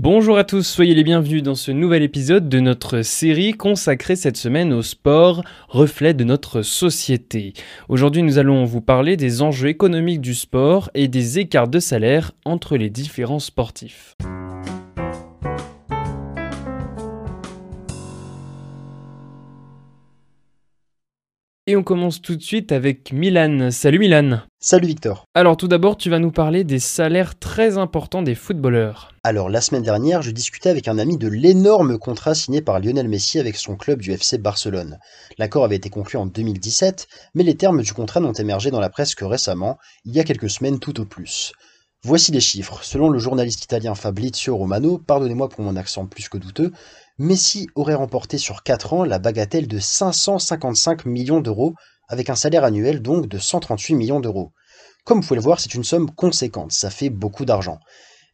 Bonjour à tous, soyez les bienvenus dans ce nouvel épisode de notre série consacrée cette semaine au sport, reflet de notre société. Aujourd'hui nous allons vous parler des enjeux économiques du sport et des écarts de salaire entre les différents sportifs. Et on commence tout de suite avec Milan. Salut Milan. Salut Victor. Alors tout d'abord, tu vas nous parler des salaires très importants des footballeurs. Alors la semaine dernière, je discutais avec un ami de l'énorme contrat signé par Lionel Messi avec son club du FC Barcelone. L'accord avait été conclu en 2017, mais les termes du contrat n'ont émergé dans la presse que récemment, il y a quelques semaines tout au plus. Voici les chiffres. Selon le journaliste italien Fabrizio Romano, pardonnez-moi pour mon accent plus que douteux, Messi aurait remporté sur 4 ans la bagatelle de 555 millions d'euros, avec un salaire annuel donc de 138 millions d'euros. Comme vous pouvez le voir, c'est une somme conséquente, ça fait beaucoup d'argent.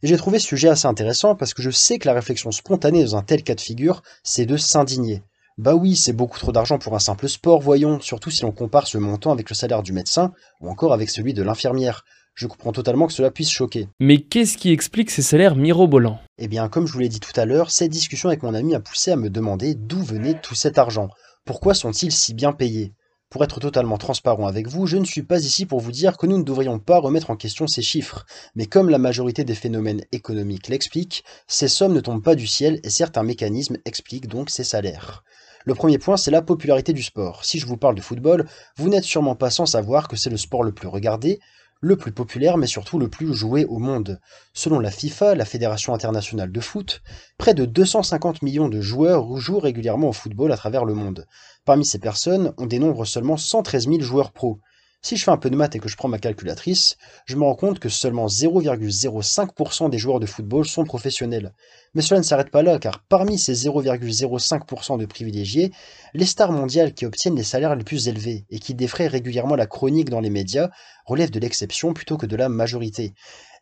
Et j'ai trouvé ce sujet assez intéressant parce que je sais que la réflexion spontanée dans un tel cas de figure, c'est de s'indigner. Bah oui, c'est beaucoup trop d'argent pour un simple sport, voyons, surtout si l'on compare ce montant avec le salaire du médecin ou encore avec celui de l'infirmière. Je comprends totalement que cela puisse choquer. Mais qu'est-ce qui explique ces salaires mirobolants? Eh bien, comme je vous l'ai dit tout à l'heure, cette discussion avec mon ami a poussé à me demander d'où venait tout cet argent. Pourquoi sont-ils si bien payés? Pour être totalement transparent avec vous, je ne suis pas ici pour vous dire que nous ne devrions pas remettre en question ces chiffres, mais comme la majorité des phénomènes économiques l'expliquent, ces sommes ne tombent pas du ciel et certains mécanismes expliquent donc ces salaires. Le premier point, c'est la popularité du sport. Si je vous parle de football, vous n'êtes sûrement pas sans savoir que c'est le sport le plus regardé, le plus populaire mais surtout le plus joué au monde. Selon la FIFA, la Fédération internationale de foot, près de 250 millions de joueurs jouent régulièrement au football à travers le monde. Parmi ces personnes, on dénombre seulement 113 000 joueurs pros. Si je fais un peu de maths et que je prends ma calculatrice, je me rends compte que seulement 0,05% des joueurs de football sont professionnels. Mais cela ne s'arrête pas là, car parmi ces 0,05% de privilégiés, les stars mondiales qui obtiennent les salaires les plus élevés et qui défraient régulièrement la chronique dans les médias relèvent de l'exception plutôt que de la majorité.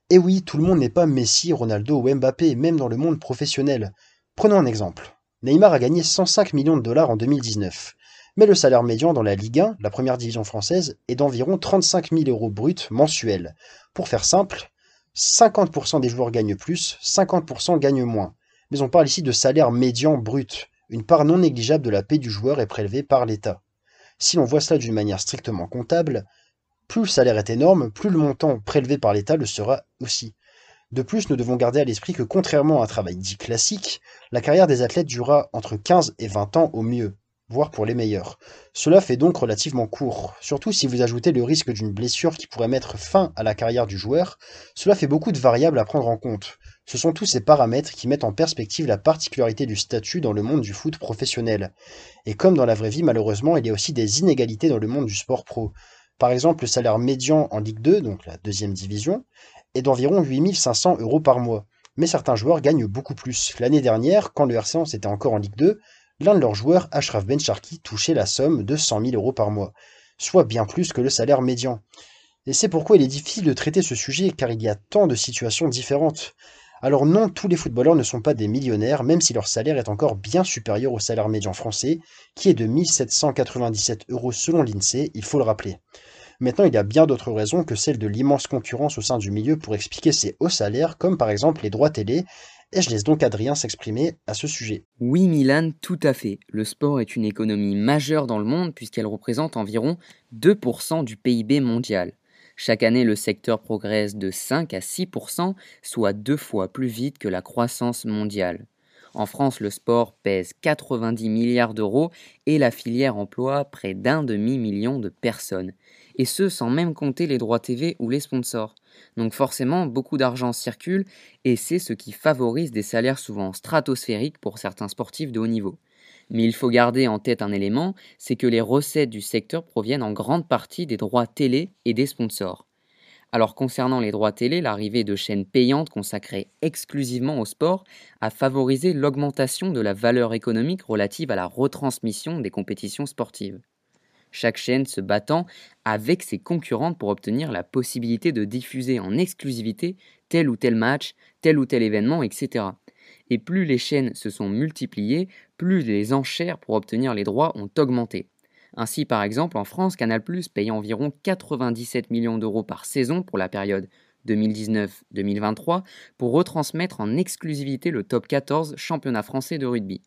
Et oui, tout le monde n'est pas Messi, Ronaldo ou Mbappé, même dans le monde professionnel. Prenons un exemple. Neymar a gagné 105 millions de dollars en 2019 mais le salaire médian dans la Ligue 1, la première division française, est d'environ 35 000 euros bruts mensuels. Pour faire simple, 50% des joueurs gagnent plus, 50% gagnent moins. Mais on parle ici de salaire médian brut. Une part non négligeable de la paie du joueur est prélevée par l'État. Si l'on voit cela d'une manière strictement comptable, plus le salaire est énorme, plus le montant prélevé par l'État le sera aussi. De plus, nous devons garder à l'esprit que contrairement à un travail dit classique, la carrière des athlètes durera entre 15 et 20 ans au mieux voire pour les meilleurs. Cela fait donc relativement court, surtout si vous ajoutez le risque d'une blessure qui pourrait mettre fin à la carrière du joueur, cela fait beaucoup de variables à prendre en compte. Ce sont tous ces paramètres qui mettent en perspective la particularité du statut dans le monde du foot professionnel. Et comme dans la vraie vie, malheureusement, il y a aussi des inégalités dans le monde du sport pro. Par exemple, le salaire médian en Ligue 2, donc la deuxième division, est d'environ 8500 euros par mois. Mais certains joueurs gagnent beaucoup plus. L'année dernière, quand le RC était encore en Ligue 2, l'un de leurs joueurs, Ashraf Bencharki, touchait la somme de 100 000 euros par mois, soit bien plus que le salaire médian. Et c'est pourquoi il est difficile de traiter ce sujet, car il y a tant de situations différentes. Alors non, tous les footballeurs ne sont pas des millionnaires, même si leur salaire est encore bien supérieur au salaire médian français, qui est de 1797 euros selon l'INSEE, il faut le rappeler. Maintenant, il y a bien d'autres raisons que celle de l'immense concurrence au sein du milieu pour expliquer ces hauts salaires, comme par exemple les droits télé, et je laisse donc Adrien s'exprimer à ce sujet. Oui Milan, tout à fait. Le sport est une économie majeure dans le monde puisqu'elle représente environ 2% du PIB mondial. Chaque année, le secteur progresse de 5 à 6%, soit deux fois plus vite que la croissance mondiale. En France, le sport pèse 90 milliards d'euros et la filière emploie près d'un demi-million de personnes. Et ce, sans même compter les droits TV ou les sponsors. Donc forcément, beaucoup d'argent circule et c'est ce qui favorise des salaires souvent stratosphériques pour certains sportifs de haut niveau. Mais il faut garder en tête un élément, c'est que les recettes du secteur proviennent en grande partie des droits télé et des sponsors. Alors concernant les droits télé, l'arrivée de chaînes payantes consacrées exclusivement au sport a favorisé l'augmentation de la valeur économique relative à la retransmission des compétitions sportives chaque chaîne se battant avec ses concurrentes pour obtenir la possibilité de diffuser en exclusivité tel ou tel match, tel ou tel événement, etc. Et plus les chaînes se sont multipliées, plus les enchères pour obtenir les droits ont augmenté. Ainsi, par exemple, en France, Canal paye environ 97 millions d'euros par saison pour la période 2019-2023 pour retransmettre en exclusivité le top 14 championnat français de rugby.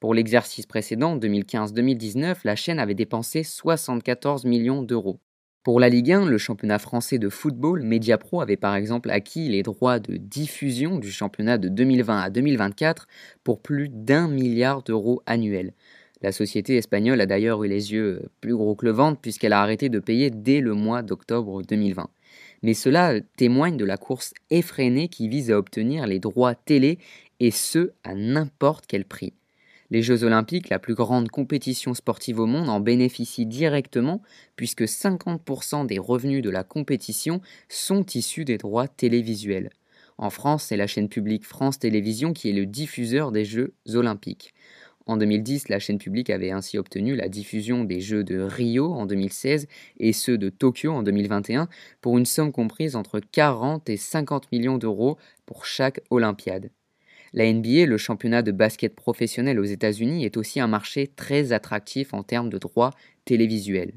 Pour l'exercice précédent, 2015-2019, la chaîne avait dépensé 74 millions d'euros. Pour la Ligue 1, le championnat français de football, Mediapro avait par exemple acquis les droits de diffusion du championnat de 2020 à 2024 pour plus d'un milliard d'euros annuels. La société espagnole a d'ailleurs eu les yeux plus gros que le ventre puisqu'elle a arrêté de payer dès le mois d'octobre 2020. Mais cela témoigne de la course effrénée qui vise à obtenir les droits télé et ce à n'importe quel prix. Les Jeux olympiques, la plus grande compétition sportive au monde, en bénéficient directement puisque 50% des revenus de la compétition sont issus des droits télévisuels. En France, c'est la chaîne publique France Télévisions qui est le diffuseur des Jeux olympiques. En 2010, la chaîne publique avait ainsi obtenu la diffusion des Jeux de Rio en 2016 et ceux de Tokyo en 2021 pour une somme comprise entre 40 et 50 millions d'euros pour chaque Olympiade. La NBA, le championnat de basket professionnel aux États-Unis, est aussi un marché très attractif en termes de droits télévisuels.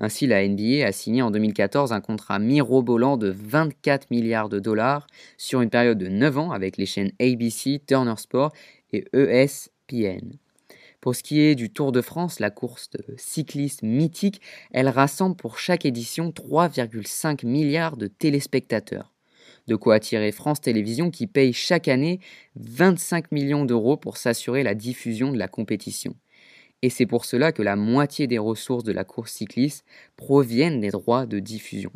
Ainsi, la NBA a signé en 2014 un contrat mirobolant de 24 milliards de dollars sur une période de 9 ans avec les chaînes ABC, Turner Sport et ESPN. Pour ce qui est du Tour de France, la course de mythique, elle rassemble pour chaque édition 3,5 milliards de téléspectateurs. De quoi attirer France Télévisions qui paye chaque année 25 millions d'euros pour s'assurer la diffusion de la compétition. Et c'est pour cela que la moitié des ressources de la course cycliste proviennent des droits de diffusion.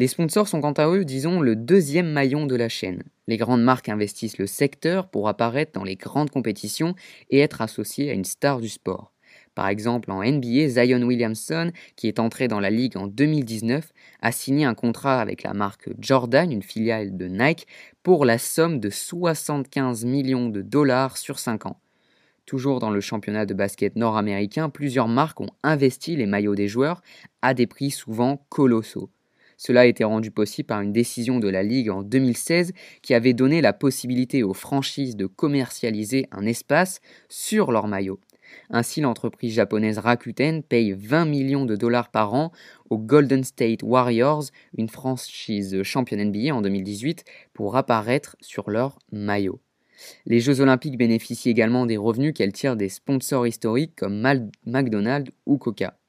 Les sponsors sont quant à eux, disons, le deuxième maillon de la chaîne. Les grandes marques investissent le secteur pour apparaître dans les grandes compétitions et être associées à une star du sport. Par exemple, en NBA, Zion Williamson, qui est entré dans la ligue en 2019, a signé un contrat avec la marque Jordan, une filiale de Nike, pour la somme de 75 millions de dollars sur 5 ans. Toujours dans le championnat de basket nord-américain, plusieurs marques ont investi les maillots des joueurs à des prix souvent colossaux. Cela a été rendu possible par une décision de la Ligue en 2016 qui avait donné la possibilité aux franchises de commercialiser un espace sur leurs maillots. Ainsi, l'entreprise japonaise Rakuten paye 20 millions de dollars par an aux Golden State Warriors, une franchise championne NBA en 2018, pour apparaître sur leur maillot. Les Jeux olympiques bénéficient également des revenus qu'elles tirent des sponsors historiques comme McDonald's ou Coca.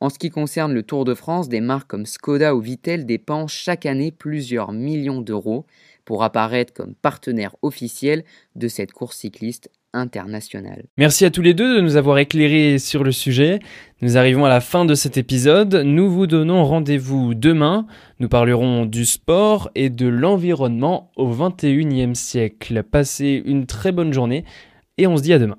En ce qui concerne le Tour de France, des marques comme Skoda ou Vittel dépensent chaque année plusieurs millions d'euros pour apparaître comme partenaire officiel de cette course cycliste internationale. Merci à tous les deux de nous avoir éclairés sur le sujet. Nous arrivons à la fin de cet épisode. Nous vous donnons rendez-vous demain. Nous parlerons du sport et de l'environnement au 21e siècle. Passez une très bonne journée et on se dit à demain.